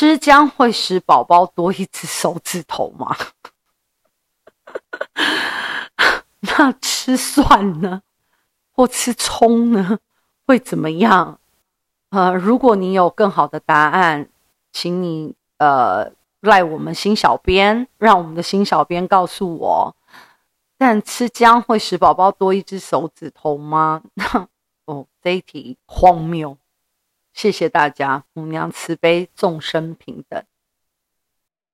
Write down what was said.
吃姜会使宝宝多一只手指头吗？那吃蒜呢？或吃葱呢？会怎么样？呃，如果你有更好的答案，请你呃赖我们新小编，让我们的新小编告诉我。但吃姜会使宝宝多一只手指头吗？哦，这题荒谬。谢谢大家，母娘慈悲，众生平等。